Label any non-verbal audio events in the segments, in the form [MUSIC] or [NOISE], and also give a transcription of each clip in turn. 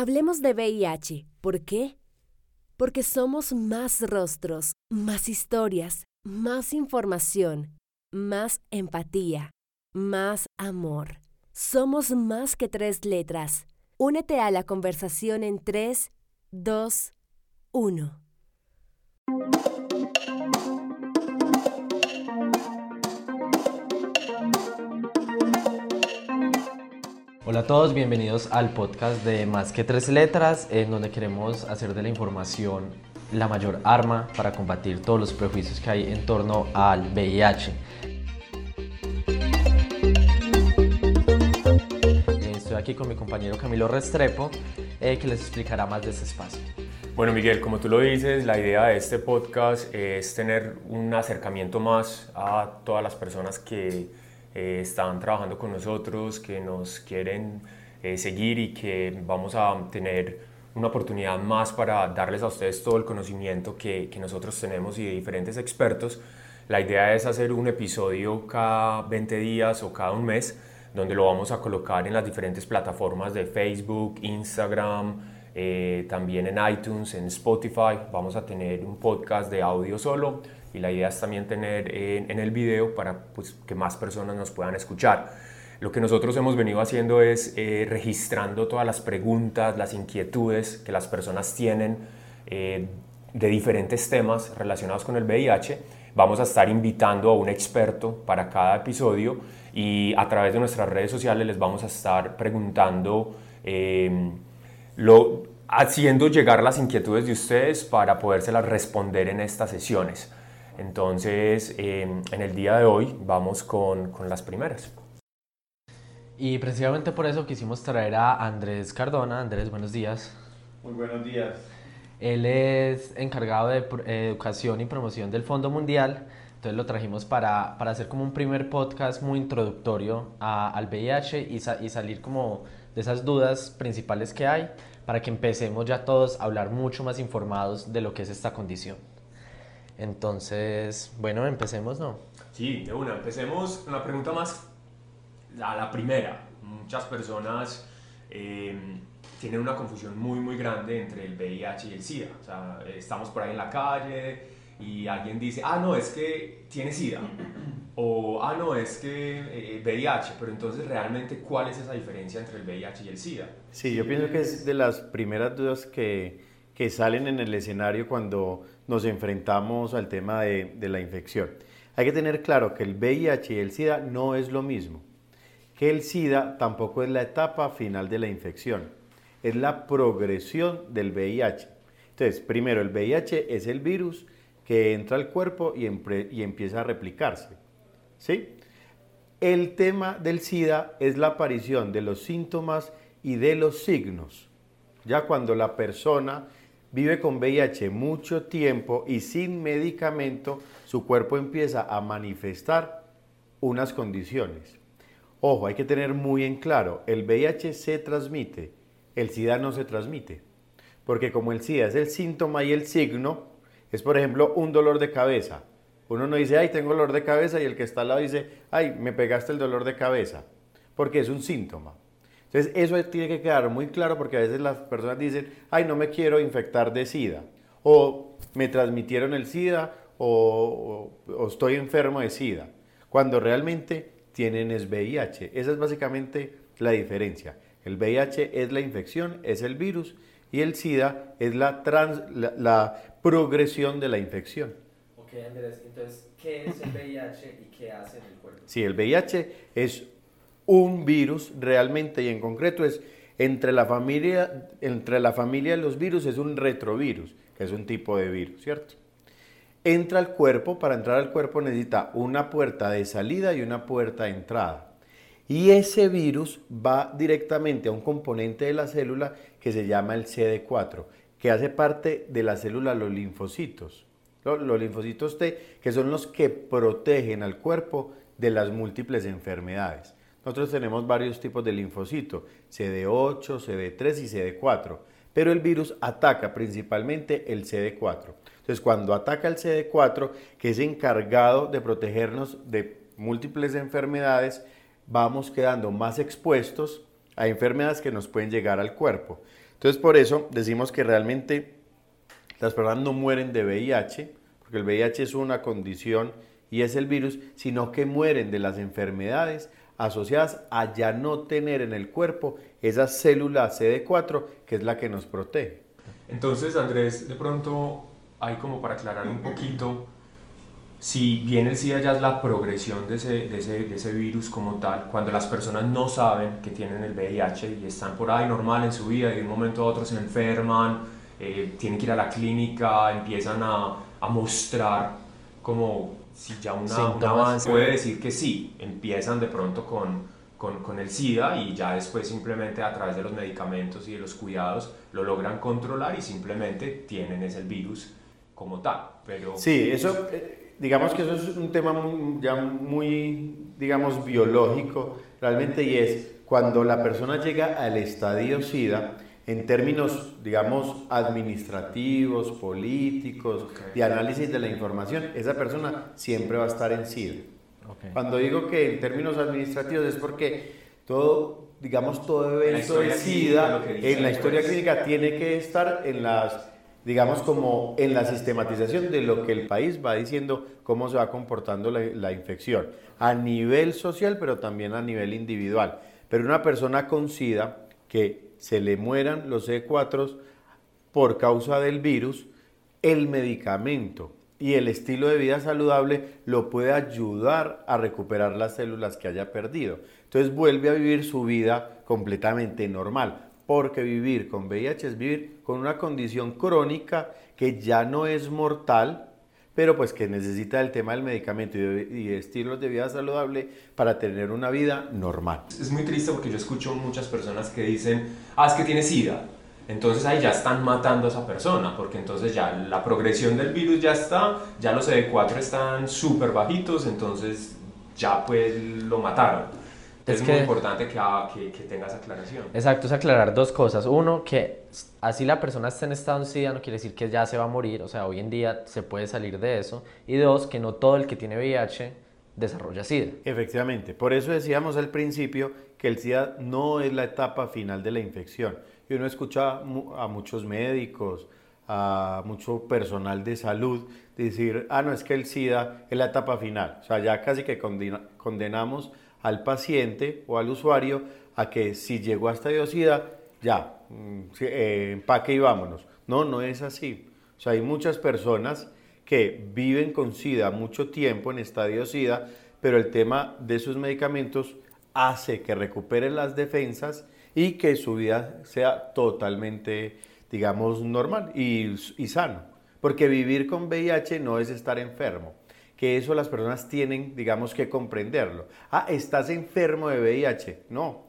Hablemos de VIH. ¿Por qué? Porque somos más rostros, más historias, más información, más empatía, más amor. Somos más que tres letras. Únete a la conversación en 3, 2, 1. Hola a todos, bienvenidos al podcast de Más que tres letras, en donde queremos hacer de la información la mayor arma para combatir todos los prejuicios que hay en torno al VIH. Eh, estoy aquí con mi compañero Camilo Restrepo, eh, que les explicará más de este espacio. Bueno, Miguel, como tú lo dices, la idea de este podcast es tener un acercamiento más a todas las personas que eh, están trabajando con nosotros, que nos quieren eh, seguir y que vamos a tener una oportunidad más para darles a ustedes todo el conocimiento que, que nosotros tenemos y de diferentes expertos. La idea es hacer un episodio cada 20 días o cada un mes, donde lo vamos a colocar en las diferentes plataformas de Facebook, Instagram, eh, también en iTunes, en Spotify. Vamos a tener un podcast de audio solo y la idea es también tener en, el video para pues, que más personas nos puedan escuchar. Lo que nosotros hemos venido haciendo es eh, registrando todas las preguntas, las inquietudes que las personas tienen eh, de diferentes temas relacionados con el VIH. Vamos a estar invitando a un experto para cada episodio y a través de nuestras redes sociales les vamos a estar preguntando, eh, lo, haciendo llegar las inquietudes de ustedes para podérselas responder en estas sesiones. Entonces, em, en el día de hoy vamos con, con, las primeras. Y precisamente por eso quisimos traer a Andrés Cardona. Andrés, buenos días. Muy buenos días. Él es encargado de educación y promoción del Fondo Mundial. Entonces lo trajimos para, para hacer como un primer podcast muy introductorio a, al VIH y, y salir como de esas dudas principales que hay para que empecemos ya todos a hablar mucho más informados de lo que es esta condición. Entonces, bueno, empecemos, ¿no? Sí, de una, empecemos con la pregunta más, la, la primera. Muchas personas eh, tienen una confusión muy, muy grande entre el VIH y el SIDA. O sea, estamos por ahí en la calle y alguien dice, ah, no, es que tiene SIDA. O, ah, no, es que VIH. Eh, Pero entonces, realmente, ¿cuál es esa diferencia entre el VIH y el SIDA? Sí, yo pienso que es de las primeras dudas que, que salen en el escenario cuando nos enfrentamos al tema de, la infección. Hay que tener claro que el VIH y el SIDA no es lo mismo, que el SIDA tampoco es la etapa final de la infección, es la progresión del VIH. Entonces, primero, el VIH es el virus que entra al cuerpo y, y empieza a replicarse. ¿Sí? El tema del SIDA es la aparición de los síntomas y de los signos. Ya cuando la persona vive con VIH mucho tiempo y sin medicamento, su cuerpo empieza a manifestar unas condiciones. Ojo, hay que tener muy en claro, el VIH se transmite, el SIDA no se transmite. Porque como el SIDA es el síntoma y el signo, es por ejemplo un dolor de cabeza. Uno no dice, ay, tengo dolor de cabeza y el que está al lado dice, ay, me pegaste el dolor de cabeza, porque es un síntoma. Entonces, eso tiene que quedar muy claro porque a veces las personas dicen, ay, no me quiero infectar de SIDA, o me transmitieron el SIDA, o, estoy enfermo de SIDA, cuando realmente tienen VIH. Esa es básicamente la diferencia. El VIH es la infección, es el virus, y el SIDA es la, progresión de la infección. Ok, Andrés, entonces, ¿qué es el VIH y qué hace en el cuerpo? Sí, el VIH es un virus realmente y en concreto es entre la familia, entre la familia de los virus es un retrovirus, que es un tipo de virus, ¿cierto? Entra al cuerpo, para entrar al cuerpo necesita una puerta de salida y una puerta de entrada. Y ese virus va directamente a un componente de la célula que se llama el CD4, que hace parte de la célula los linfocitos. Los linfocitos T, que son los que protegen al cuerpo de las múltiples enfermedades. Nosotros tenemos varios tipos de linfocito, CD8, CD3 y CD4, pero el virus ataca principalmente el CD4. Entonces, cuando ataca el CD4, que es encargado de protegernos de múltiples enfermedades, vamos quedando más expuestos a enfermedades que nos pueden llegar al cuerpo. Entonces por eso decimos que realmente las personas no mueren de VIH, porque el VIH es una condición y es el virus, sino que mueren de las enfermedades asociadas a ya no tener en el cuerpo esa célula CD4 que es la que nos protege. Entonces, Andrés, de pronto hay como para aclarar un poquito, si bien el SIDA ya es la progresión de ese, de ese, de ese virus como tal, cuando las personas no saben que tienen el VIH y están por ahí normal en su vida y de un momento a otro se enferman, eh, tienen que ir a la clínica, empiezan a, a mostrar como si ya una, un avance puede decir que sí, empiezan de pronto con con, con, el SIDA y ya después simplemente a través de los medicamentos y de los cuidados lo logran controlar y simplemente tienen ese virus como tal. Pero... Sí, eso, eh, digamos que eso es un tema ya muy, digamos, biológico realmente y es cuando la persona llega al estadio SIDA, en términos, digamos, administrativos, políticos, de análisis de la información, esa persona siempre va a estar en SIDA. Cuando digo que en términos administrativos es porque todo, digamos, todo evento de SIDA en la historia clínica tiene que estar en las, digamos, como en la sistematización de lo que el país va diciendo, cómo se va comportando la, la infección, a nivel social, pero también a nivel individual. Pero una persona con SIDA que se le mueran los C4 por causa del virus, el medicamento y el estilo de vida saludable lo puede ayudar a recuperar las células que haya perdido. Entonces vuelve a vivir su vida completamente normal, porque vivir con VIH es vivir con una condición crónica que ya no es mortal, pero pues que necesita el tema del medicamento y, estilos de vida saludable para tener una vida normal. Es muy triste porque yo escucho muchas personas que dicen, ah, es que tiene SIDA, entonces ahí ya están matando a esa persona, porque entonces ya la progresión del virus ya está, ya los CD4 están súper bajitos, entonces ya pues lo mataron. Es, muy importante que, que, que, tengas aclaración. Exacto, es aclarar dos cosas. Uno, que así la persona esté en estado en SIDA no quiere decir que ya se va a morir, o sea, hoy en día se puede salir de eso. Y dos, que no todo el que tiene VIH desarrolla SIDA. Efectivamente, por eso decíamos al principio que el SIDA no es la etapa final de la infección y uno escucha a muchos médicos, a mucho personal de salud decir, ah, no, es que el SIDA es la etapa final. O sea, ya casi que condenamos al paciente o al usuario a que si llegó a estadio SIDA, ya, mm, eh, empaque y vámonos. No, no es así. O sea, hay muchas personas que viven con SIDA mucho tiempo en estadio SIDA, pero el tema de sus medicamentos hace que recuperen las defensas y que su vida sea totalmente, digamos, normal y, y sano. Porque vivir con VIH no es estar enfermo que eso las personas tienen, digamos, que comprenderlo. Ah, estás enfermo de VIH. No,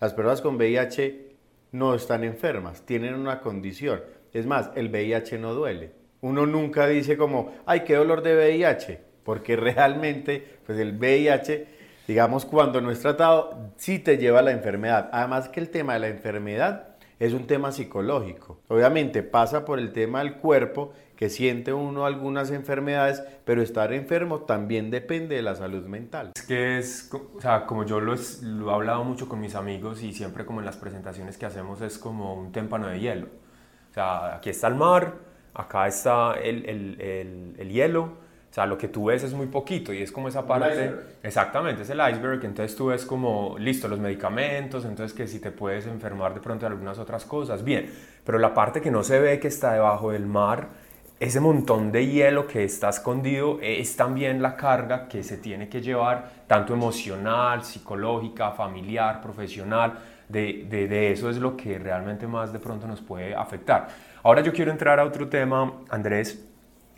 las personas con VIH no están enfermas, tienen una condición. Es más, el VIH no duele. Uno nunca dice como, ay, qué dolor de VIH, porque [LAUGHS] realmente, pues el VIH digamos, cuando no es tratado, sí te lleva a la enfermedad. Además que el tema de la enfermedad es un tema psicológico. Obviamente pasa por el tema del cuerpo, que siente uno algunas enfermedades, pero estar enfermo también depende de la salud mental. Es que es, o sea, como yo lo, lo he hablado mucho con mis amigos y siempre como en las presentaciones que hacemos es como un témpano de hielo. O sea, aquí está el mar, acá está el, el, el, el hielo, o sea, lo que tú ves es muy poquito y es como esa parte... Exactamente, es el iceberg. Entonces tú ves como, listo, los medicamentos, entonces que si te puedes enfermar de pronto de algunas otras cosas, bien. Pero la parte que no se ve que está debajo del mar, ese montón de hielo que está escondido, es también la carga que se tiene que llevar, tanto emocional, psicológica, familiar, profesional. De, de, de eso es lo que realmente más de pronto nos puede afectar. Ahora yo quiero entrar a otro tema, Andrés,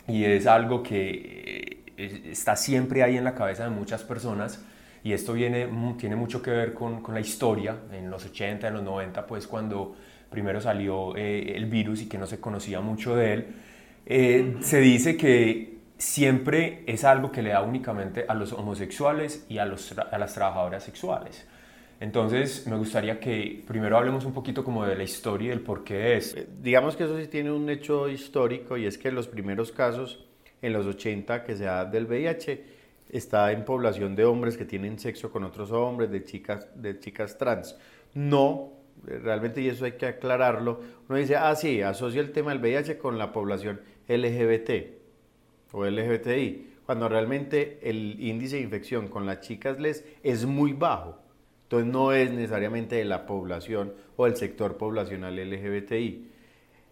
y es algo que eh, está siempre ahí en la cabeza de muchas personas y esto viene, tiene mucho que ver con, con la historia, en los 80, en los 90, pues cuando primero salió eh, el virus y que no se conocía mucho de él, eh, se dice que siempre es algo que le da únicamente a los homosexuales y a, los a las trabajadoras sexuales. Entonces, me gustaría que primero hablemos un poquito como de la historia y del por qué es. Eh, digamos que eso sí tiene un hecho histórico y es que los primeros casos en los 80 que se da del VIH está en población de hombres que tienen sexo con otros hombres, de chicas, de chicas trans. no, realmente y eso hay que aclararlo, uno dice, ah, sí, asocia el tema del VIH con la población LGBT o LGBTI, cuando realmente el índice de infección con las chicas les es muy bajo. Entonces no es necesariamente de la población o el sector poblacional LGBTI.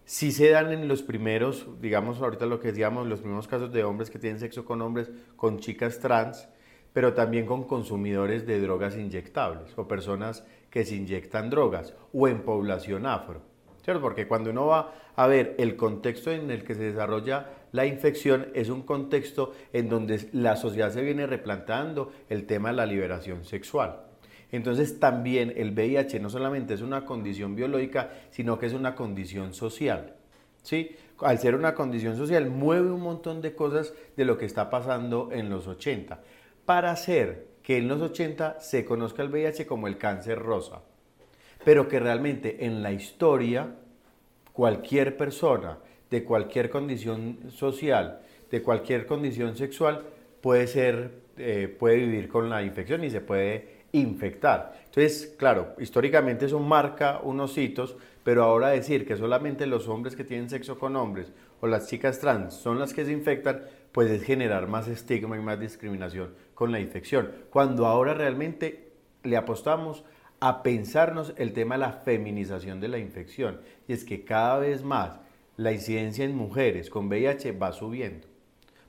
Si se dan en los primeros, digamos ahorita lo que decíamos, los primeros casos de hombres que tienen sexo con hombres, con chicas trans, pero también con consumidores de drogas inyectables o personas que se inyectan drogas o en población afro. Porque cuando uno va a ver el contexto en el que se desarrolla la infección, es un contexto en donde la sociedad se viene replanteando el tema de la liberación sexual. Entonces también el VIH no solamente es una condición biológica, sino que es una condición social. ¿sí? Al ser una condición social, mueve un montón de cosas de lo que está pasando en los 80. Para hacer que en los 80 se conozca el VIH como el cáncer rosa, pero que realmente en la historia cualquier persona de cualquier condición social, de cualquier condición sexual, puede ser, eh, puede vivir con la infección y se puede infectar. Entonces, claro, históricamente eso marca unos hitos, pero ahora decir que solamente los hombres que tienen sexo con hombres o las chicas trans son las que se infectan, pues es generar más estigma y más discriminación con la infección. Cuando ahora realmente le apostamos a pensarnos el tema de la feminización de la infección. Y es que cada vez más la incidencia en mujeres con VIH va subiendo.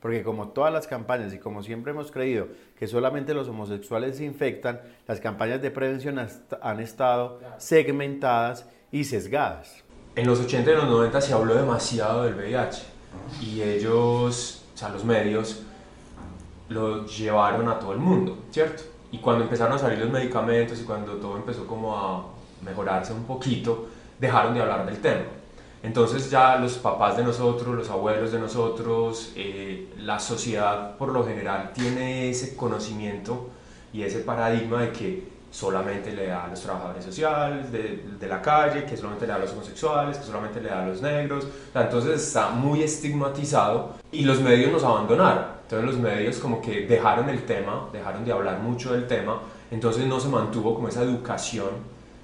Porque como todas las campañas y como siempre hemos creído que solamente los homosexuales se infectan, las campañas de prevención han estado segmentadas y sesgadas. En los 80 y los 90 se habló demasiado del VIH y ellos, o sea, los medios, lo llevaron a todo el mundo, ¿cierto? Y cuando empezaron a salir los medicamentos y cuando todo empezó como a mejorarse un poquito, dejaron de hablar del tema. Entonces ya los papás de nosotros, los abuelos de nosotros, eh, la sociedad por lo general tiene ese conocimiento y ese paradigma de que solamente le da a los trabajadores sociales de, de, la calle, que solamente le da a los homosexuales, que solamente le da a los negros. Entonces está muy estigmatizado y los medios nos abandonaron. Entonces los medios como que dejaron el tema, dejaron de hablar mucho del tema, entonces no se mantuvo como esa educación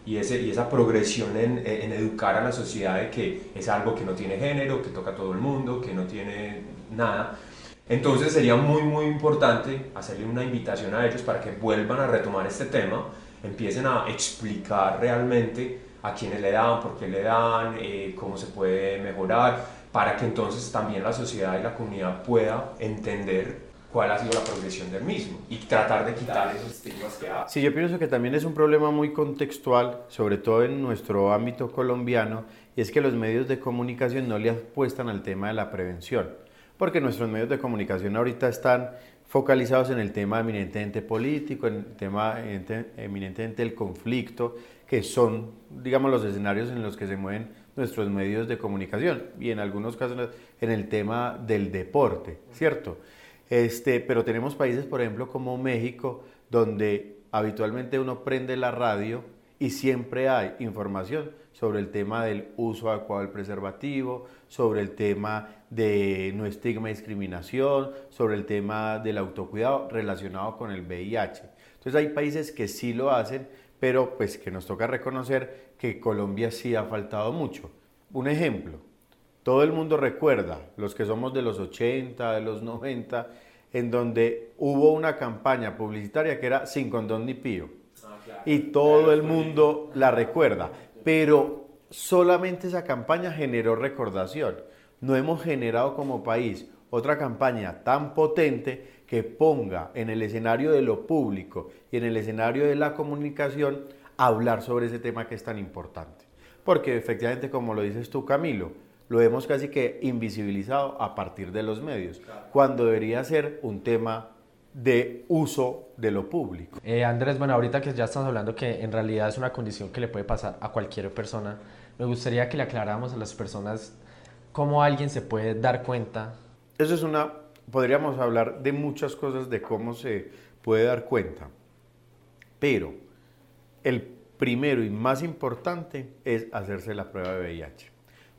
y, ese, y esa progresión en, en, educar a la sociedad de que es algo que no tiene género, que toca a todo el mundo, que no tiene nada. Entonces sería muy, muy importante hacerle una invitación a ellos para que vuelvan a retomar este tema, empiecen a explicar realmente a quiénes le dan, por qué le dan, eh, cómo se puede mejorar, para que entonces también la sociedad y la comunidad pueda entender cuál ha sido la progresión del mismo y tratar de quitar esos estigmas que hay. Sí, yo pienso que también es un problema muy contextual, sobre todo en nuestro ámbito colombiano, y es que los medios de comunicación no le apuestan al tema de la prevención, porque nuestros medios de comunicación ahorita están focalizados en el tema eminentemente político, en el tema eminentemente del conflicto, que son, digamos, los escenarios en los que se mueven nuestros medios de comunicación, y en algunos casos en el tema del deporte, ¿cierto? Este, pero tenemos países, por ejemplo, como México, donde habitualmente uno prende la radio y siempre hay información sobre el tema del uso adecuado del preservativo, sobre el tema de no estigma y discriminación, sobre el tema del autocuidado relacionado con el VIH. Entonces hay países que sí lo hacen, pero pues que nos toca reconocer que Colombia sí ha faltado mucho. Un ejemplo, todo el mundo recuerda, los que somos de los 80, de los 90, en donde hubo una campaña publicitaria que era sin condón ni pío. Y todo el mundo la recuerda. Pero solamente esa campaña generó recordación. No hemos generado como país otra campaña tan potente que ponga en el escenario de lo público y en el escenario de la comunicación hablar sobre ese tema que es tan importante. Porque efectivamente, como lo dices tú, Camilo, lo hemos casi que invisibilizado a partir de los medios, cuando debería ser un tema de uso de lo público. Eh, Andrés, bueno, ahorita que ya estamos hablando que en realidad es una condición que le puede pasar a cualquier persona, me gustaría que le aclaráramos a las personas cómo alguien se puede dar cuenta. Eso es una, podríamos hablar de muchas cosas de cómo se puede dar cuenta, pero el primero y más importante es hacerse la prueba de VIH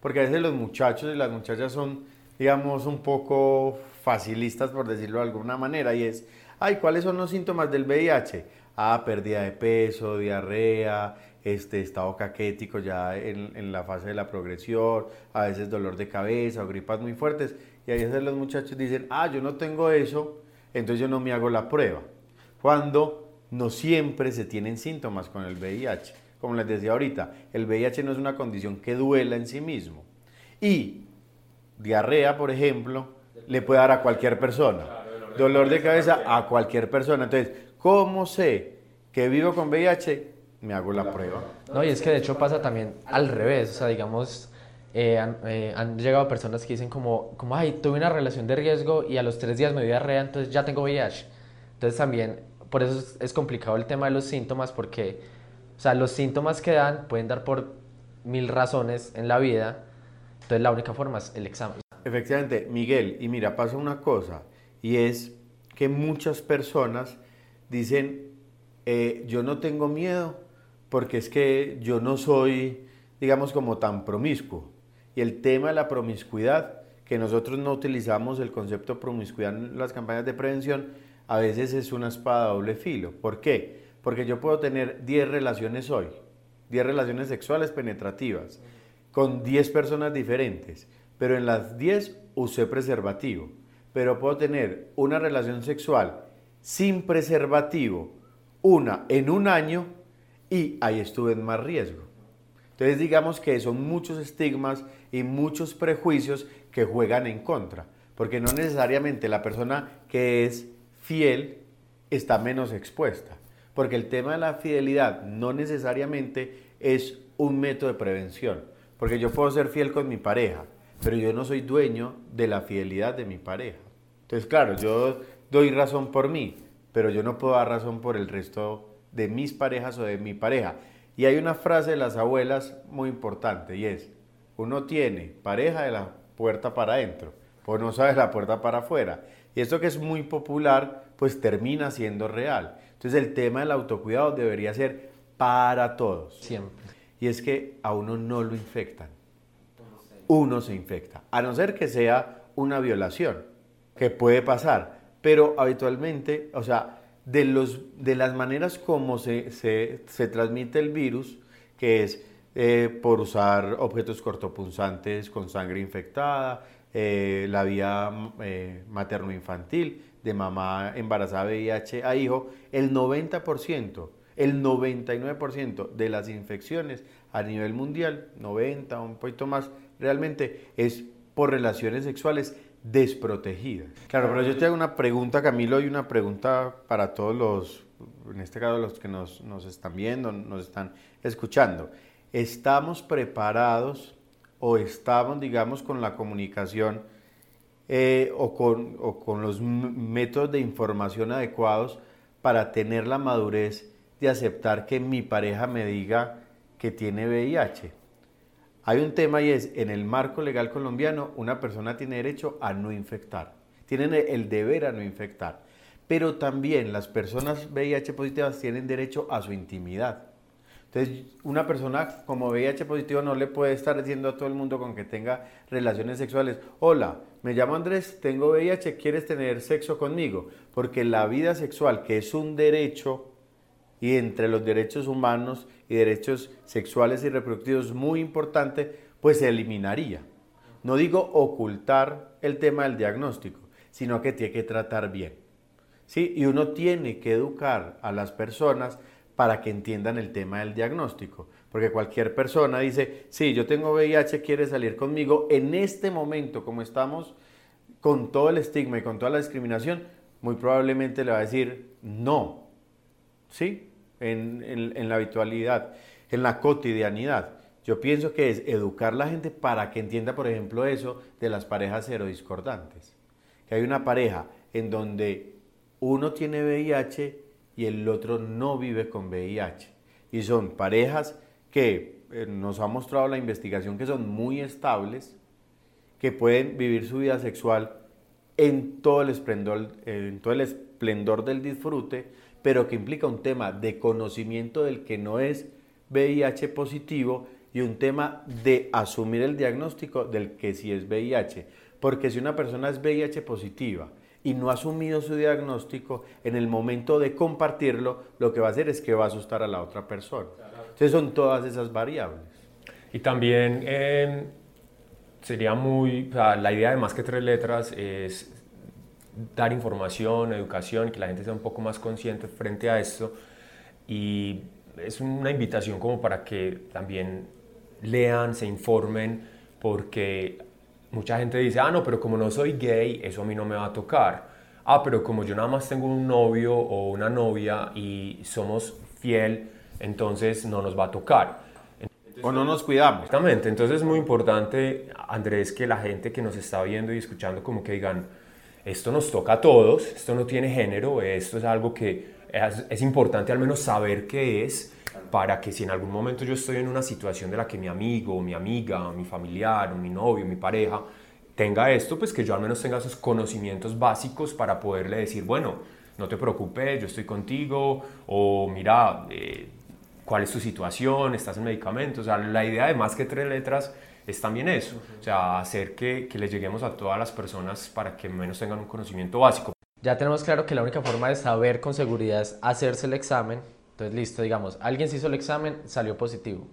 porque a veces los muchachos y las muchachas son, digamos, un poco facilistas, por decirlo de alguna manera, y es, ay, ¿cuáles son los síntomas del VIH? Ah, pérdida de peso, diarrea, este estado caquético ya en, en, la fase de la progresión, a veces dolor de cabeza o gripas muy fuertes. Y a veces los muchachos dicen, ah, yo no tengo eso, entonces yo no me hago la prueba. Cuando no siempre se tienen síntomas con el VIH. Como les decía ahorita, el VIH no es una condición que duela en sí mismo. Y diarrea, por ejemplo, le puede dar a cualquier persona. Dolor de cabeza a cualquier persona. Entonces, ¿cómo sé que vivo con VIH? Me hago la prueba. No, y es que de hecho pasa también al revés. O sea, digamos, eh, eh, han, llegado personas que dicen como, como, ay, tuve una relación de riesgo y a los tres días me dio diarrea, entonces ya tengo VIH. Entonces también, por eso es, es complicado el tema de los síntomas, porque, o sea, los síntomas que dan pueden dar por mil razones en la vida, entonces la única forma es el examen. Efectivamente, Miguel, y mira, pasa una cosa, y es que muchas personas dicen, eh, yo no tengo miedo porque es que yo no soy, digamos, como tan promiscuo. Y el tema de la promiscuidad, que nosotros no utilizamos el concepto promiscuidad en las campañas de prevención, a veces es una espada doble filo. ¿Por qué? Porque yo puedo tener 10 relaciones hoy, 10 relaciones sexuales penetrativas, con 10 personas diferentes pero en las 10 usé preservativo. Pero puedo tener una relación sexual sin preservativo, una en un año, y ahí estuve en más riesgo. Entonces digamos que son muchos estigmas y muchos prejuicios que juegan en contra, porque no necesariamente la persona que es fiel está menos expuesta, porque el tema de la fidelidad no necesariamente es un método de prevención, porque yo puedo ser fiel con mi pareja, pero yo no soy dueño de la fidelidad de mi pareja. Entonces, claro, yo doy razón por mí, pero yo no puedo dar razón por el resto de mis parejas o de mi pareja. Y hay una frase de las abuelas muy importante y es, uno tiene pareja de la puerta para adentro, pues no sabe la puerta para afuera. Y esto que es muy popular, pues termina siendo real. Entonces el tema del autocuidado debería ser para todos. Siempre. Y es que a uno no lo infectan uno se infecta, a no ser que sea una violación, que puede pasar, pero habitualmente, o sea, de, los, de las maneras como se, se, transmite el virus, que es eh, por usar objetos cortopunzantes con sangre infectada, eh, la vía eh, materno-infantil, de mamá embarazada VIH a hijo, el 90%, el 99% de las infecciones a nivel mundial, 90, un poquito más, realmente es por relaciones sexuales desprotegidas. Claro, pero yo te hago una pregunta, Camilo, y una pregunta para todos los, en este caso los que nos, están viendo, nos están escuchando. ¿Estamos preparados o estamos, digamos, con la comunicación eh, o, con, o con los métodos de información adecuados para tener la madurez de aceptar que mi pareja me diga que tiene VIH? Hay un tema y es, en el marco legal colombiano, una persona tiene derecho a no infectar, tienen el deber a no infectar, pero también las personas VIH positivas tienen derecho a su intimidad. Entonces, una persona como VIH positivo no le puede estar diciendo a todo el mundo con que tenga relaciones sexuales, hola, me llamo Andrés, tengo VIH, ¿quieres tener sexo conmigo? Porque la vida sexual, que es un derecho y entre los derechos humanos y derechos sexuales y reproductivos muy importante, pues se eliminaría. No digo ocultar el tema del diagnóstico, sino que tiene que tratar bien. ¿sí? Y uno tiene que educar a las personas para que entiendan el tema del diagnóstico. Porque cualquier persona dice, sí, yo tengo VIH, quiere salir conmigo. En este momento, como estamos con todo el estigma y con toda la discriminación, muy probablemente le va a decir no. ¿Sí? En, la habitualidad, en la cotidianidad. Yo pienso que es educar a la gente para que entienda, por ejemplo, eso de las parejas discordantes Que hay una pareja en donde uno tiene VIH y el otro no vive con VIH. Y son parejas que eh, nos ha mostrado la investigación que son muy estables, que pueden vivir su vida sexual en todo el esplendor, en todo el esplendor del disfrute, pero que implica un tema de conocimiento del que no es VIH positivo y un tema de asumir el diagnóstico del que sí es VIH. Porque si una persona es VIH positiva y no ha asumido su diagnóstico, en el momento de compartirlo, lo que va a hacer es que va a asustar a la otra persona. Entonces son todas esas variables. Y también eh, sería muy, la idea de más que tres letras es dar información, educación, que la gente sea un poco más consciente frente a esto. Y es una invitación como para que también lean, se informen, porque mucha gente dice, ah, no, pero como no soy gay, eso a mí no me va a tocar. Ah, pero como yo nada más tengo un novio o una novia y somos fiel, entonces no nos va a tocar. o no nos cuidamos. Exactamente, entonces es muy importante, Andrés, que la gente que nos está viendo y escuchando como que digan, esto nos toca a todos, esto no tiene género, esto es algo que es, es importante al menos saber qué es para que si en algún momento yo estoy en una situación de la que mi amigo, mi amiga, mi familiar, mi novio, mi pareja tenga esto, pues que yo al menos tenga esos conocimientos básicos para poderle decir, bueno, no te preocupes, yo estoy contigo, o mira, eh, cuál es tu situación, estás en medicamentos. O sea, la idea de más que tres letras es también eso, o sea, hacer que, que le lleguemos a todas las personas para que menos tengan un conocimiento básico. Ya tenemos claro que la única forma de saber con seguridad es hacerse el examen. Entonces, listo, digamos, alguien se hizo el examen, salió positivo.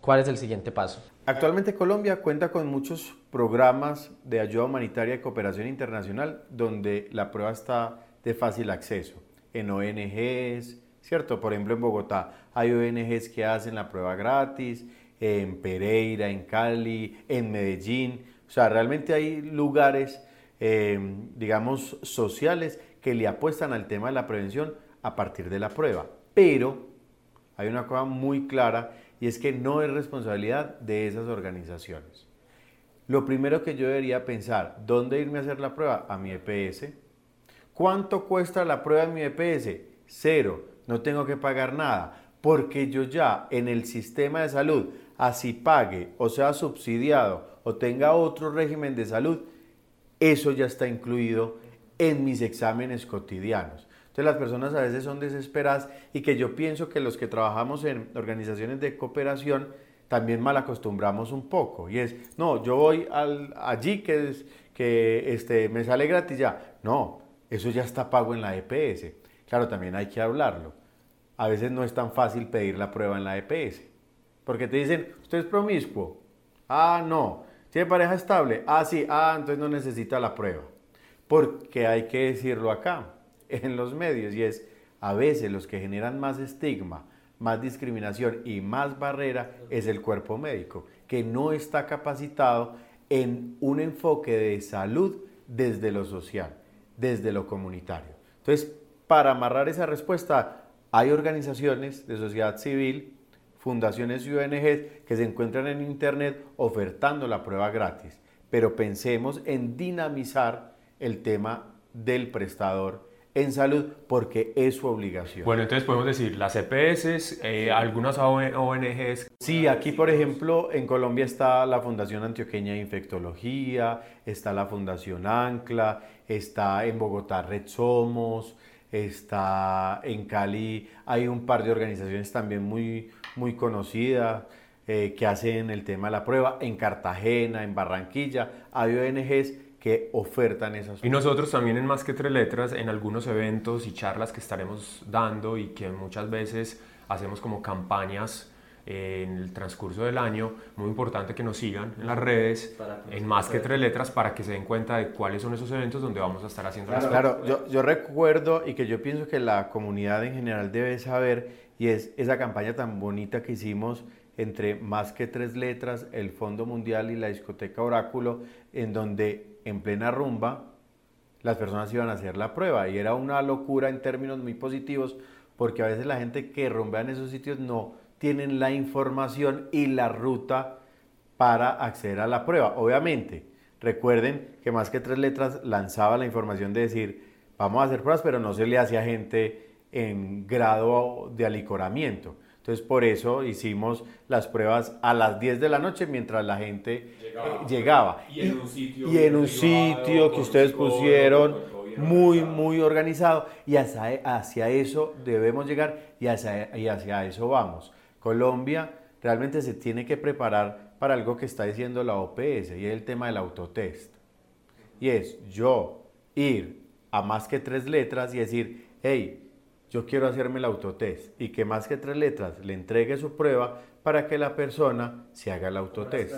¿Cuál es el siguiente paso? Actualmente Colombia cuenta con muchos programas de ayuda humanitaria y cooperación internacional donde la prueba está de fácil acceso. En ONGs, ¿cierto? Por ejemplo, en Bogotá hay ONGs que hacen la prueba gratis, en Pereira, en Cali, en Medellín. O sea, realmente hay lugares, eh, digamos, sociales que le apuestan al tema de la prevención a partir de la prueba. Pero hay una cosa muy clara y es que no es responsabilidad de esas organizaciones. Lo primero que yo debería pensar, ¿dónde irme a hacer la prueba? A mi EPS. ¿Cuánto cuesta la prueba en mi EPS? Cero, no tengo que pagar nada, porque yo ya en el sistema de salud, así pague o sea subsidiado o tenga otro régimen de salud, eso ya está incluido en mis exámenes cotidianos. Entonces las personas a veces son desesperadas y que yo pienso que los que trabajamos en organizaciones de cooperación también mal acostumbramos un poco. Y es, no, yo voy al, allí que, es, que este, me sale gratis ya. No, eso ya está pago en la EPS. Claro, también hay que hablarlo. A veces no es tan fácil pedir la prueba en la EPS. Porque te dicen, ¿usted es promiscuo? Ah, no. ¿Tiene pareja estable? Ah, sí. Ah, entonces no necesita la prueba. Porque hay que decirlo acá [LAUGHS] en los medios y es a veces los que generan más estigma, más discriminación y más barrera es el cuerpo médico, que no está capacitado en un enfoque de salud desde lo social, desde lo comunitario. Entonces, para amarrar esa respuesta, hay organizaciones de sociedad civil, fundaciones y ONGs que se encuentran en Internet ofertando la prueba gratis, pero pensemos en dinamizar el tema del prestador en salud porque es su obligación. Bueno, entonces podemos decir, las EPS, eh, algunas ONGs. Sí, aquí por ejemplo en Colombia está la Fundación Antioqueña de Infectología, está la Fundación Ancla, está en Bogotá Red Somos, está en Cali, hay un par de organizaciones también muy, muy conocidas. Eh, que hacen el tema de la prueba, en Cartagena, en Barranquilla, hay ONGs que ofertan esas. Y nosotros también en Más que Tres Letras, en algunos eventos y charlas que estaremos dando y que muchas veces hacemos como campañas en el transcurso del año, muy importante que nos sigan en las redes, en Más que Tres Letras, para que se den cuenta de cuáles son esos eventos donde vamos a estar haciendo claro, las Claro, yo, yo recuerdo y que yo pienso que la comunidad en general debe saber, y es esa campaña tan bonita que hicimos entre Más que Tres Letras, el Fondo Mundial y la discoteca Oráculo, en donde en plena rumba, las personas iban a hacer la prueba y era una locura en términos muy positivos porque a veces la gente que rumbea en esos sitios no tienen la información y la ruta para acceder a la prueba. Obviamente, recuerden que más que tres letras lanzaba la información de decir, vamos a hacer pruebas, pero no se le hacía gente en grado de alicoramiento. Entonces por eso hicimos las pruebas a las 10 de la noche mientras la gente llegaba. Eh, y en un sitio, y en un sitio que ustedes pusieron muy, muy organizado. Y hacia, hacia eso debemos llegar y hacia, y hacia eso vamos. Colombia realmente se tiene que preparar para algo que está diciendo la OPS y es el tema del autotest. Y es yo ir a más que tres letras y decir, hey, yo quiero hacerme el autotest y que más que tres letras le entregue su prueba para que la persona se haga el autotest.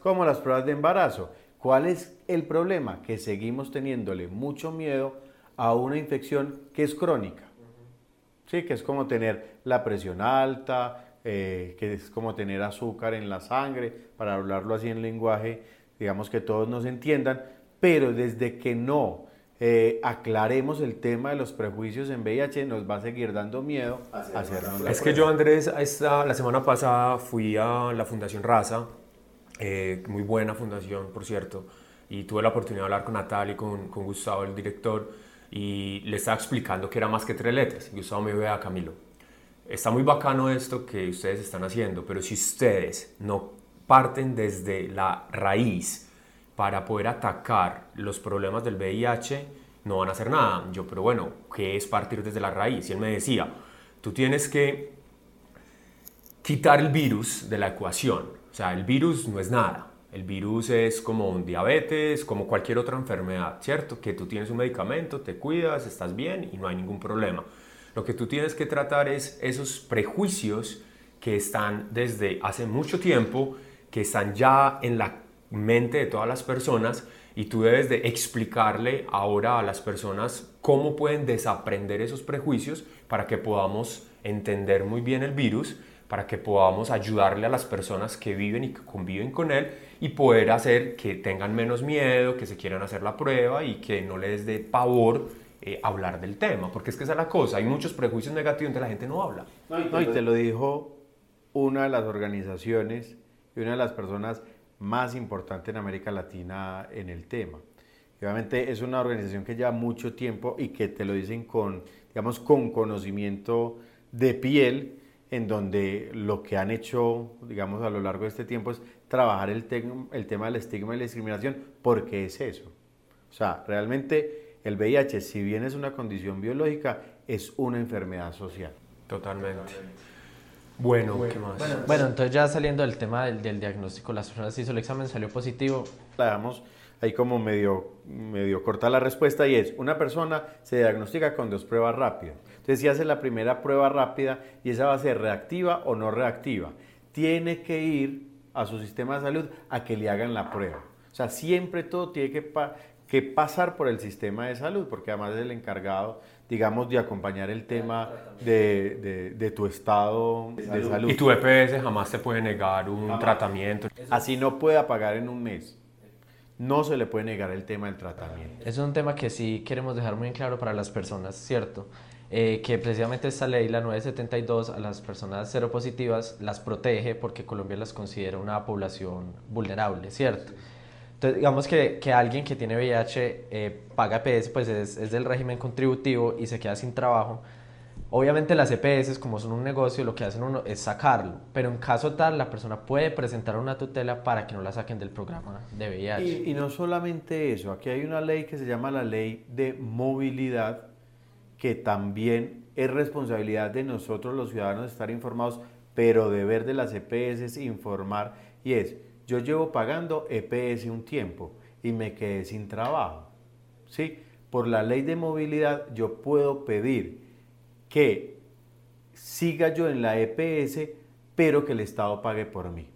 Como las pruebas de embarazo. ¿Cuál es el problema? Que seguimos teniéndole mucho miedo a una infección que es crónica. Sí, que es como tener la presión alta, eh, que es como tener azúcar en la sangre, para hablarlo así en lenguaje, digamos que todos nos entiendan, pero desde que no eh, aclaremos el tema de los prejuicios en VIH, nos va a seguir dando miedo hacernos la Es que yo, Andrés, esta, la semana pasada fui a la Fundación Raza, eh, muy buena fundación, por cierto, y tuve la oportunidad de hablar con Natalia y con, con Gustavo, el director, y le estaba explicando que era más que tres letras. Gustavo me ve a Camilo. Está muy bacano esto que ustedes están haciendo, pero si ustedes no parten desde la raíz, para poder atacar los problemas del VIH, no van a hacer nada. Yo, pero bueno, ¿qué es partir desde la raíz? Y él me decía, tú tienes que quitar el virus de la ecuación. O sea, el virus no es nada. El virus es como un diabetes, como cualquier otra enfermedad, ¿cierto? Que tú tienes un medicamento, te cuidas, estás bien y no hay ningún problema. Lo que tú tienes que tratar es esos prejuicios que están desde hace mucho tiempo, que están ya en la mente de todas las personas y tú debes de explicarle ahora a las personas cómo pueden desaprender esos prejuicios para que podamos entender muy bien el virus, para que podamos ayudarle a las personas que viven y que conviven con él y poder hacer que tengan menos miedo, que se quieran hacer la prueba y que no les dé pavor eh, hablar del tema, porque es que esa es la cosa, hay muchos prejuicios negativos donde la gente no habla. No, y te lo dijo una de las organizaciones y una de las personas más importante en América Latina en el tema. obviamente es una organización que lleva mucho tiempo y que te lo dicen con, digamos, con conocimiento de piel, en donde lo que han hecho, digamos, a lo largo de este tiempo es trabajar el, el tema del estigma y la discriminación, porque es eso. O sea, realmente el VIH, si bien es una condición biológica, es una enfermedad social. Totalmente. Bueno, ¿qué más? Bueno, entonces ya saliendo del tema del, diagnóstico, las personas hizo el examen, salió positivo. La damos ahí como medio, medio corta la respuesta y es, una persona se diagnostica con dos pruebas rápidas. Entonces si hace la primera prueba rápida y esa va a ser reactiva o no reactiva, tiene que ir a su sistema de salud a que le hagan la prueba. O sea, siempre todo tiene que, que pasar por el sistema de salud, porque además es el encargado digamos, de acompañar el tema de, de, tu estado de salud. Y tu EPS jamás te puede negar un tratamiento. Así no pueda pagar en un mes. No se le puede negar el tema del tratamiento. Es un tema que sí queremos dejar muy claro para las personas, ¿cierto? Eh, que precisamente esta ley, la 972, a las personas seropositivas las protege porque Colombia las considera una población vulnerable, ¿cierto? Entonces, digamos que, que alguien que tiene VIH eh, paga EPS, pues es, es, del régimen contributivo y se queda sin trabajo. Obviamente las EPS, como son un negocio, lo que hacen uno es sacarlo, pero en caso tal, la persona puede presentar una tutela para que no la saquen del programa de VIH. Y, y no solamente eso, aquí hay una ley que se llama la ley de movilidad, que también es responsabilidad de nosotros los ciudadanos estar informados, pero deber de las EPS informar, y es, yo llevo pagando EPS un tiempo y me quedé sin trabajo. ¿sí? Por la ley de movilidad yo puedo pedir que siga yo en la EPS, pero que el Estado pague por mí.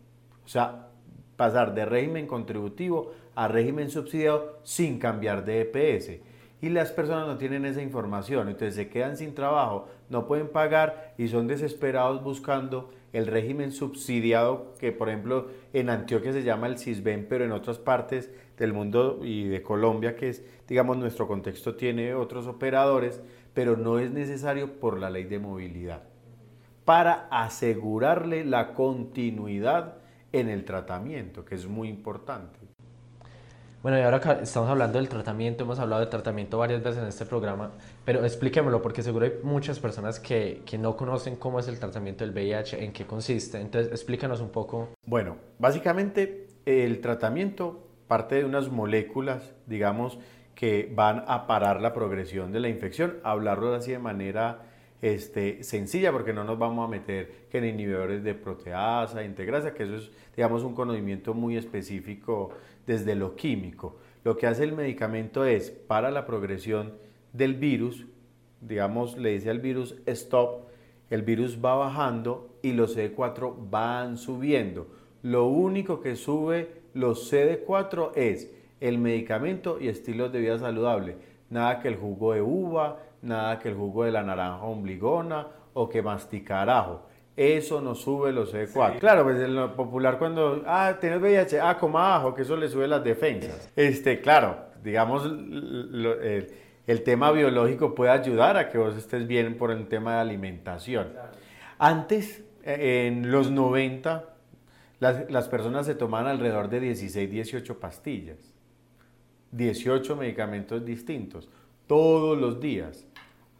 O sea, pasar de régimen contributivo a régimen subsidiado sin cambiar de EPS. Y las personas no tienen esa información, entonces se quedan sin trabajo, no pueden pagar y son desesperados buscando el régimen subsidiado que por ejemplo en Antioquia se llama el CISBEN, pero en otras partes del mundo y de Colombia, que es, digamos, nuestro contexto tiene otros operadores, pero no es necesario por la ley de movilidad, para asegurarle la continuidad en el tratamiento, que es muy importante. Bueno, y ahora estamos hablando del tratamiento, hemos hablado de tratamiento varias veces en este programa, pero explíquemelo porque seguro hay muchas personas que, que, no conocen cómo es el tratamiento del VIH, en qué consiste. Entonces, explícanos un poco. Bueno, básicamente el tratamiento parte de unas moléculas, digamos, que van a parar la progresión de la infección. Hablarlo así de manera este, sencilla porque no nos vamos a meter que en inhibidores de proteasa, integrasa, que eso es, digamos, un conocimiento muy específico desde lo químico. Lo que hace el medicamento es, para la progresión del virus, digamos, le dice al virus stop, el virus va bajando y los CD4 van subiendo. Lo único que sube los CD4 es el medicamento y estilos de vida saludable. Nada que el jugo de uva, nada que el jugo de la naranja ombligona o que masticar ajo. Eso no sube los CD4. Claro, pues en lo popular cuando, ah, tienes VIH, ah, coma ajo, que eso le sube las defensas. Este, claro, digamos, el, tema biológico puede ayudar a que vos estés bien por el tema de alimentación. Antes, eh, en los 90, las, las personas se tomaban alrededor de 16, 18 pastillas. 18 medicamentos distintos todos los días.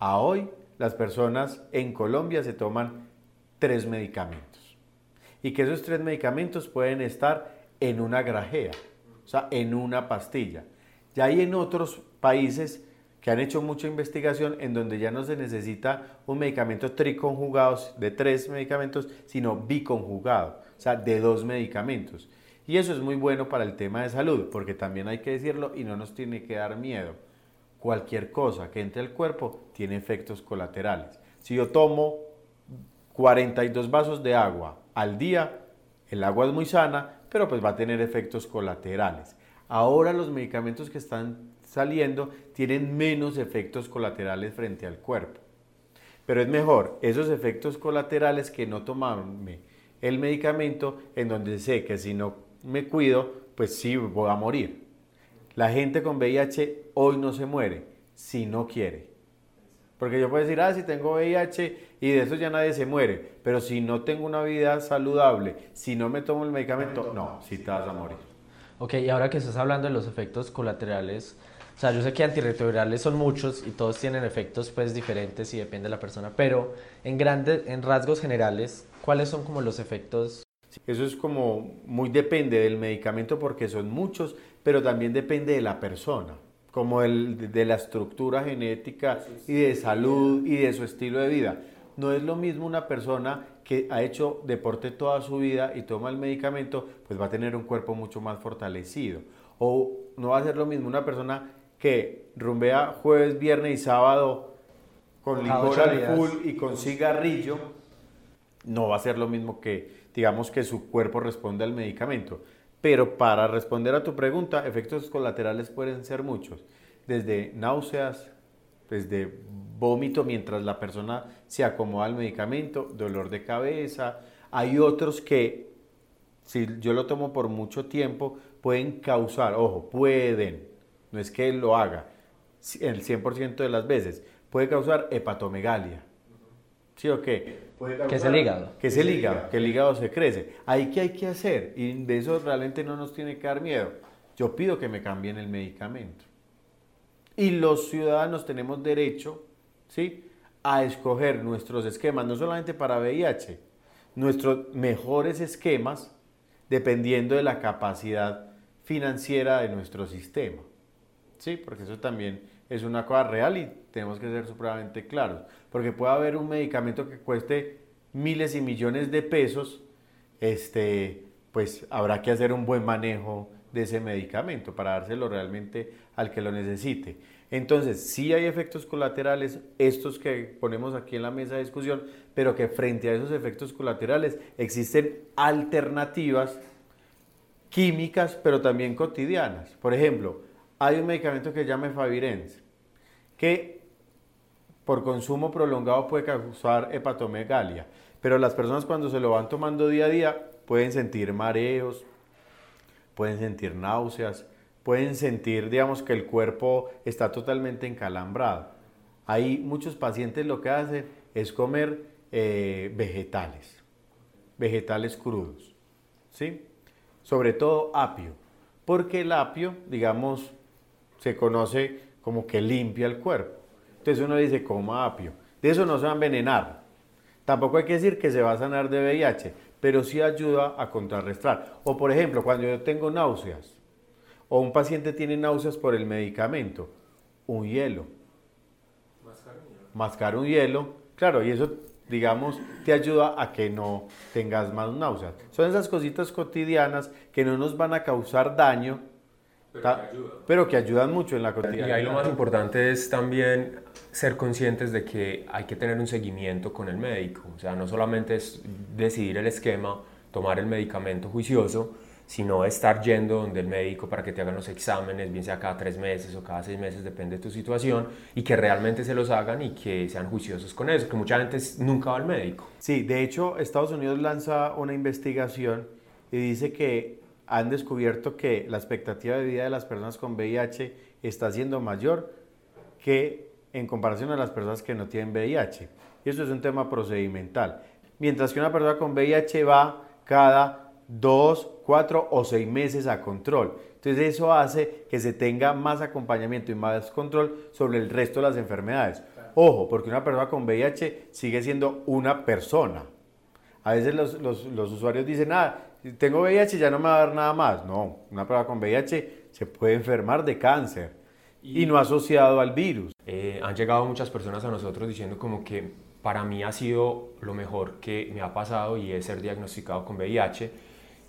A hoy las personas en Colombia se toman tres medicamentos. Y que esos tres medicamentos pueden estar en una grajea, o sea, en una pastilla. Ya hay en otros países que han hecho mucha investigación en donde ya no se necesita un medicamento triconjugado de tres medicamentos, sino biconjugado, o sea, de dos medicamentos. Y eso es muy bueno para el tema de salud, porque también hay que decirlo y no nos tiene que dar miedo. Cualquier cosa que entre al cuerpo tiene efectos colaterales. Si yo tomo 42 vasos de agua al día, el agua es muy sana, pero pues va a tener efectos colaterales. Ahora los medicamentos que están saliendo tienen menos efectos colaterales frente al cuerpo. Pero es mejor esos efectos colaterales que no tomarme el medicamento en donde sé que si no me cuido, pues sí voy a morir. La gente con VIH hoy no se muere si no quiere. Porque yo puedo decir, ah, si tengo VIH y de eso ya nadie se muere, pero si no tengo una vida saludable, si no me tomo el medicamento, no, si te vas a morir. Ok, y ahora que estás hablando de los efectos colaterales, o sea, yo sé que antirretrovirales son muchos y todos tienen efectos pues diferentes y depende de la persona, pero en grandes, en rasgos generales, ¿cuáles son como los efectos eso es como muy depende del medicamento porque son muchos, pero también depende de la persona, como el, de la estructura genética y de salud y de su estilo de vida. No es lo mismo una persona que ha hecho deporte toda su vida y toma el medicamento, pues va a tener un cuerpo mucho más fortalecido. O no va a ser lo mismo una persona que rumbea jueves, viernes y sábado con licor al full y con cigarrillo, no va a ser lo mismo que digamos que su cuerpo responde al medicamento. Pero para responder a tu pregunta, efectos colaterales pueden ser muchos, desde náuseas, desde vómito mientras la persona se acomoda al medicamento, dolor de cabeza. Hay otros que, si yo lo tomo por mucho tiempo, pueden causar, ojo, pueden, no es que lo haga, el 100% de las veces, puede causar hepatomegalia. ¿Sí o qué? que es el hígado. Que es el hígado, que el hígado se crece. Ahí qué hay que hacer, y de eso realmente no nos tiene que dar miedo. Yo pido que me cambien el medicamento. Y los ciudadanos tenemos derecho, ¿sí? A escoger nuestros esquemas, no solamente para VIH, nuestros mejores esquemas, dependiendo de la capacidad financiera de nuestro sistema. ¿Sí? Porque eso también es una cosa real y tenemos que ser supremamente claros, porque puede haber un medicamento que cueste miles y millones de pesos, este, pues habrá que hacer un buen manejo de ese medicamento para dárselo realmente al que lo necesite. Entonces, sí hay efectos colaterales, estos que ponemos aquí en la mesa de discusión, pero que frente a esos efectos colaterales existen alternativas químicas, pero también cotidianas. Por ejemplo, hay un medicamento que se llama Favirenz, que por consumo prolongado puede causar hepatomegalia, pero las personas cuando se lo van tomando día a día pueden sentir mareos, pueden sentir náuseas, pueden sentir, digamos, que el cuerpo está totalmente encalambrado. Hay muchos pacientes lo que hacen es comer eh, vegetales, vegetales crudos, ¿sí? Sobre todo apio, porque el apio, digamos, se conoce como que limpia el cuerpo. Entonces uno dice, coma apio. De eso no se va a envenenar. Tampoco hay que decir que se va a sanar de VIH, pero sí ayuda a contrarrestar. O por ejemplo, cuando yo tengo náuseas, o un paciente tiene náuseas por el medicamento, un hielo. Mascar un hielo. Claro, y eso, digamos, te ayuda a que no tengas más náuseas. Son esas cositas cotidianas que no nos van a causar daño, pero que, ayudan mucho en la cotidianidad. Y ahí lo más importante es también ser conscientes de que hay que tener un seguimiento con el médico. O sea, no solamente es decidir el esquema, tomar el medicamento juicioso, sino estar yendo donde el médico para que te hagan los exámenes, bien sea cada tres meses o cada seis meses, depende de tu situación, y que realmente se los hagan y que sean juiciosos con eso, que mucha gente nunca va al médico. Sí, de hecho Estados Unidos lanza una investigación y dice que han descubierto que la expectativa de vida de las personas con VIH está siendo mayor que en comparación a las personas que no tienen VIH. Y eso es un tema procedimental. Mientras que una persona con VIH va cada dos, cuatro o seis meses a control. Entonces eso hace que se tenga más acompañamiento y más control sobre el resto de las enfermedades. Ojo, porque una persona con VIH sigue siendo una persona. A veces los, los, los usuarios dicen, ah, tengo VIH ya no me va a dar nada más. No, una persona con VIH se puede enfermar de cáncer y, no asociado al virus. Eh, han llegado muchas personas a nosotros diciendo como que para mí ha sido lo mejor que me ha pasado y es ser diagnosticado con VIH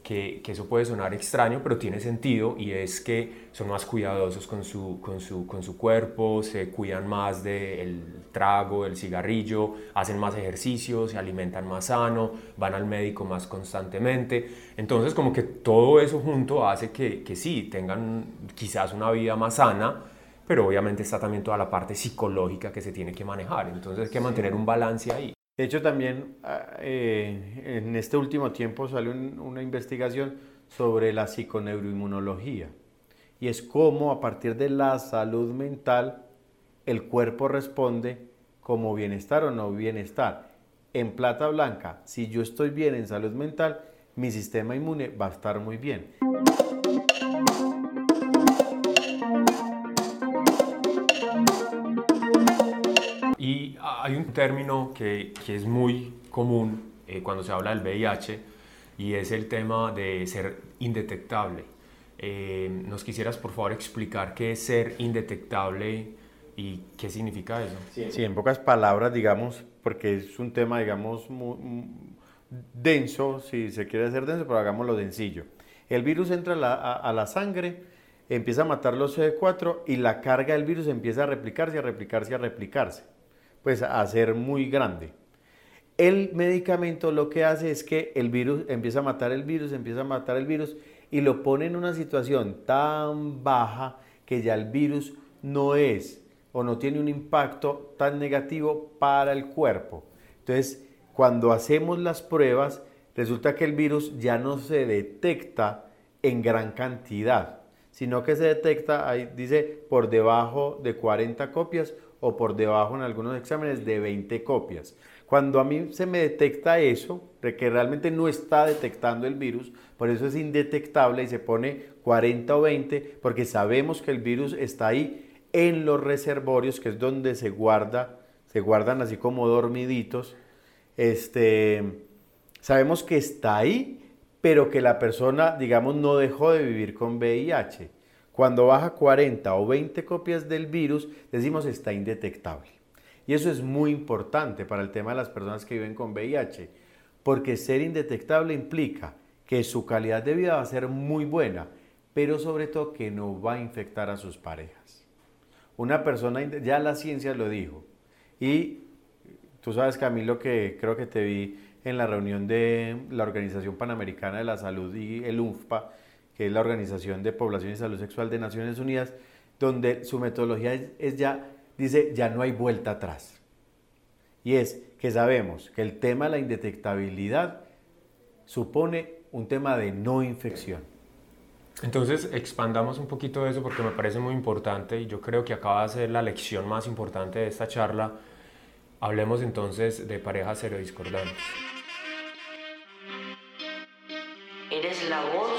que, eso puede sonar extraño, pero tiene sentido y es que son más cuidadosos con su, con su, con su cuerpo, se cuidan más del trago, del cigarrillo, hacen más ejercicio, se alimentan más sano, van al médico más constantemente. Entonces como que todo eso junto hace que, que sí, tengan quizás una vida más sana, pero obviamente está también toda la parte psicológica que se tiene que manejar. Entonces hay que mantener un balance ahí. De hecho, también ah, eh, en este último tiempo salió una investigación sobre la psiconeuroinmunología y es cómo a partir de la salud mental el cuerpo responde como bienestar o no bienestar. En plata blanca, si yo estoy bien en salud mental, mi sistema inmune va a estar muy bien. Hay un término que, que es muy común eh, cuando se habla del VIH y es el tema de ser indetectable. Eh, ¿Nos quisieras por favor explicar qué es ser indetectable y qué significa eso? Sí, en pocas palabras, digamos, porque es un tema, digamos, muy, denso, si se quiere hacer denso, pero hagámoslo sencillo. El virus entra a la, a la sangre, empieza a matar los CD4 y la carga del virus empieza a replicarse, a replicarse, a replicarse pues a ser muy grande. El medicamento lo que hace es que el virus empieza a matar el virus, empieza a matar el virus y lo pone en una situación tan baja que ya el virus no es o no tiene un impacto tan negativo para el cuerpo. Entonces, cuando hacemos las pruebas, resulta que el virus ya no se detecta en gran cantidad, sino que se detecta, ahí dice, por debajo de 40 copias o por debajo en algunos exámenes de 20 copias. Cuando a mí se me detecta eso, que realmente no está detectando el virus, por eso es indetectable y se pone 40 o 20, porque sabemos que el virus está ahí en los reservorios, que es donde se guarda, se guardan así como dormiditos. Este, sabemos que está ahí, pero que la persona, digamos, no dejó de vivir con VIH. Cuando baja 40 o 20 copias del virus, decimos está indetectable. Y eso es muy importante para el tema de las personas que viven con VIH, porque ser indetectable implica que su calidad de vida va a ser muy buena, pero sobre todo que no va a infectar a sus parejas. Una persona, ya la ciencia lo dijo, y tú sabes Camilo que creo que te vi en la reunión de la Organización Panamericana de la Salud y el UNFPA, que es la Organización de Población y Salud Sexual de Naciones Unidas, donde su metodología es, ya, dice, ya no hay vuelta atrás. Y es que sabemos que el tema de la indetectabilidad supone un tema de no infección. Entonces, expandamos un poquito eso porque me parece muy importante y yo creo que acaba de ser la lección más importante de esta charla. Hablemos entonces de parejas serodiscordantes. Eres la voz